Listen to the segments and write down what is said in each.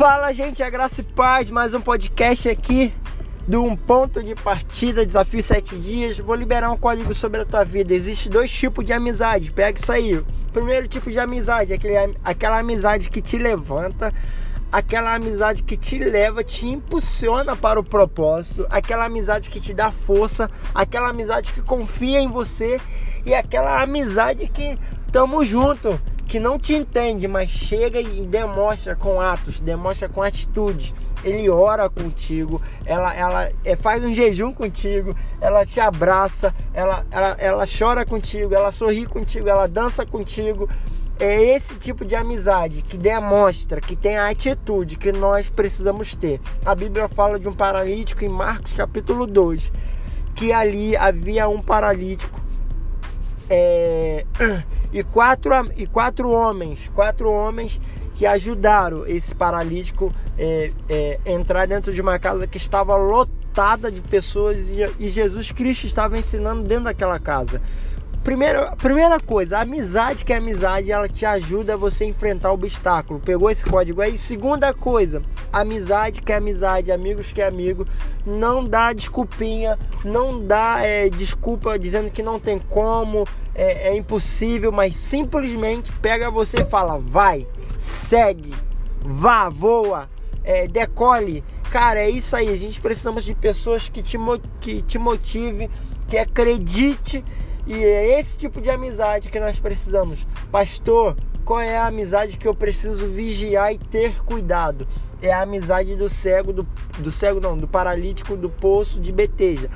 Fala, gente, a graça e paz, mais um podcast aqui do Um Ponto de Partida, Desafio 7 Dias. Vou liberar um código sobre a tua vida. Existem dois tipos de amizade, pega isso aí. Primeiro tipo de amizade é aquele, aquela amizade que te levanta, aquela amizade que te leva, te impulsiona para o propósito, aquela amizade que te dá força, aquela amizade que confia em você e aquela amizade que tamo junto que não te entende, mas chega e demonstra com atos, demonstra com atitudes. Ele ora contigo, ela, ela é, faz um jejum contigo, ela te abraça, ela, ela, ela chora contigo, ela sorri contigo, ela dança contigo. É esse tipo de amizade que demonstra, que tem a atitude que nós precisamos ter. A Bíblia fala de um paralítico em Marcos capítulo 2, que ali havia um paralítico. É e quatro, e quatro homens, quatro homens que ajudaram esse paralítico é, é, entrar dentro de uma casa que estava lotada de pessoas e, e Jesus Cristo estava ensinando dentro daquela casa. Primeira, primeira coisa, a amizade que é amizade, ela te ajuda a você enfrentar o obstáculo. Pegou esse código aí? Segunda coisa, amizade que é amizade, amigos que é amigo. Não dá desculpinha, não dá é, desculpa dizendo que não tem como, é, é impossível, mas simplesmente pega você e fala: vai, segue, vá, voa, é, decole. Cara, é isso aí. A gente precisamos de pessoas que te, que te motive, que acredite e é esse tipo de amizade que nós precisamos. Pastor, qual é a amizade que eu preciso vigiar e ter cuidado? É a amizade do cego, do, do cego não, do paralítico do poço de Beteja.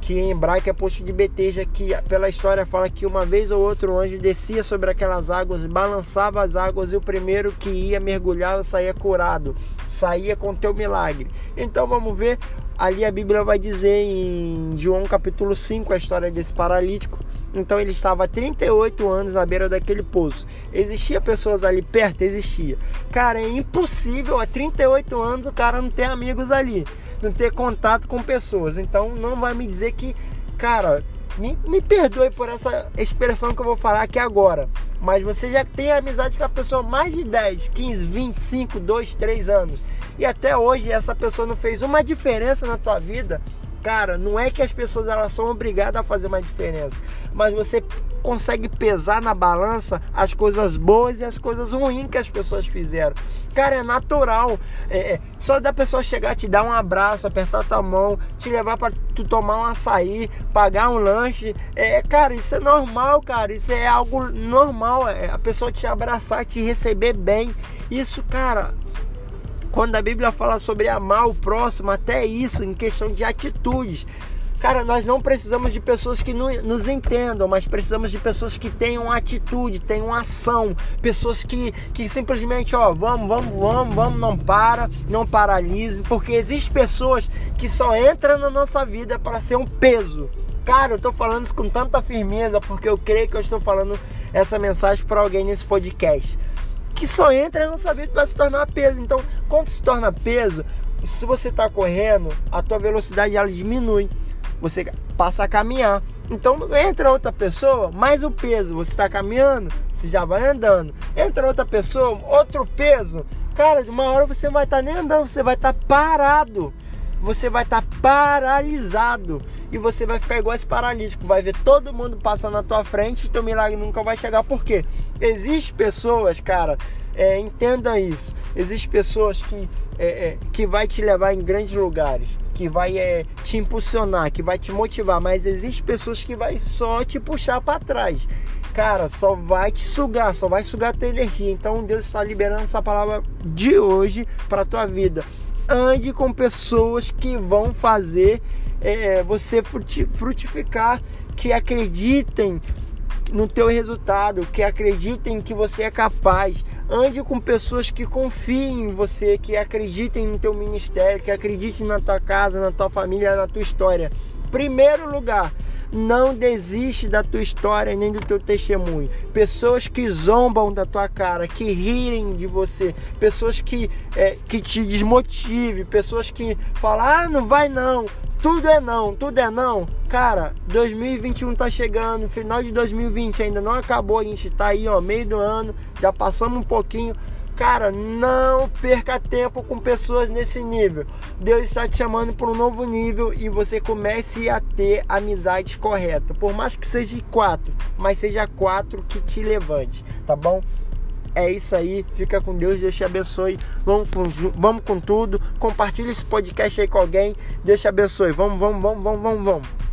Que em hebraico é poço de Beteja, que pela história fala que uma vez ou outro anjo descia sobre aquelas águas, balançava as águas e o primeiro que ia mergulhar saía curado, saía com teu milagre. Então vamos ver ali a Bíblia vai dizer em João capítulo 5 a história desse paralítico. Então ele estava há 38 anos à beira daquele poço. Existia pessoas ali perto? Existia. Cara, é impossível há 38 anos o cara não ter amigos ali, não ter contato com pessoas. Então não vai me dizer que, cara, me, me perdoe por essa expressão que eu vou falar aqui agora. Mas você já tem amizade com a pessoa há mais de 10, 15, 25, 2, 3 anos e até hoje essa pessoa não fez uma diferença na tua vida, cara, não é que as pessoas elas são obrigadas a fazer uma diferença, mas você consegue pesar na balança as coisas boas e as coisas ruins que as pessoas fizeram. Cara, é natural. É, é, só da pessoa chegar, te dar um abraço, apertar tua mão, te levar para tu tomar um açaí, pagar um lanche. É, cara, isso é normal, cara. Isso é algo normal. É, a pessoa te abraçar, te receber bem. Isso, cara, quando a Bíblia fala sobre amar o próximo, até isso, em questão de atitudes. Cara, nós não precisamos de pessoas que nos entendam, mas precisamos de pessoas que tenham atitude, tenham ação, pessoas que, que simplesmente, ó, vamos, vamos, vamos, vamos, não para, não paralise, porque existem pessoas que só entram na nossa vida para ser um peso. Cara, eu tô falando isso com tanta firmeza porque eu creio que eu estou falando essa mensagem para alguém nesse podcast que só entra na nossa vida para se tornar peso. Então, quando se torna peso, se você está correndo, a tua velocidade ela diminui. Você passa a caminhar. Então entra outra pessoa, mais o peso. Você está caminhando, você já vai andando. Entra outra pessoa, outro peso. Cara, de uma hora você vai estar tá nem andando, você vai estar tá parado você vai estar tá paralisado e você vai ficar igual esse paralítico, vai ver todo mundo passando na tua frente e teu milagre nunca vai chegar. Por quê? Existem pessoas, cara, é, entenda isso. Existem pessoas que, é, é, que vai te levar em grandes lugares, que vai é, te impulsionar, que vai te motivar, mas existem pessoas que vai só te puxar para trás. Cara, só vai te sugar, só vai sugar a tua energia. Então Deus está liberando essa palavra de hoje para tua vida ande com pessoas que vão fazer é, você frutificar, que acreditem no teu resultado, que acreditem que você é capaz. Ande com pessoas que confiem em você, que acreditem no teu ministério, que acreditem na tua casa, na tua família, na tua história. Primeiro lugar, não desiste da tua história nem do teu testemunho. Pessoas que zombam da tua cara, que rirem de você, pessoas que, é, que te desmotivem, pessoas que falam, ah, não vai não, tudo é não, tudo é não. Cara, 2021 tá chegando, final de 2020 ainda não acabou, a gente tá aí, ó, meio do ano, já passamos um pouquinho. Cara, não perca tempo com pessoas nesse nível. Deus está te chamando para um novo nível e você comece a ter amizade correta. Por mais que seja quatro, mas seja quatro que te levante, tá bom? É isso aí, fica com Deus, Deus te abençoe. Vamos com, vamos com tudo. Compartilhe esse podcast aí com alguém. Deus te abençoe. Vamos, vamos, vamos, vamos, vamos, vamos.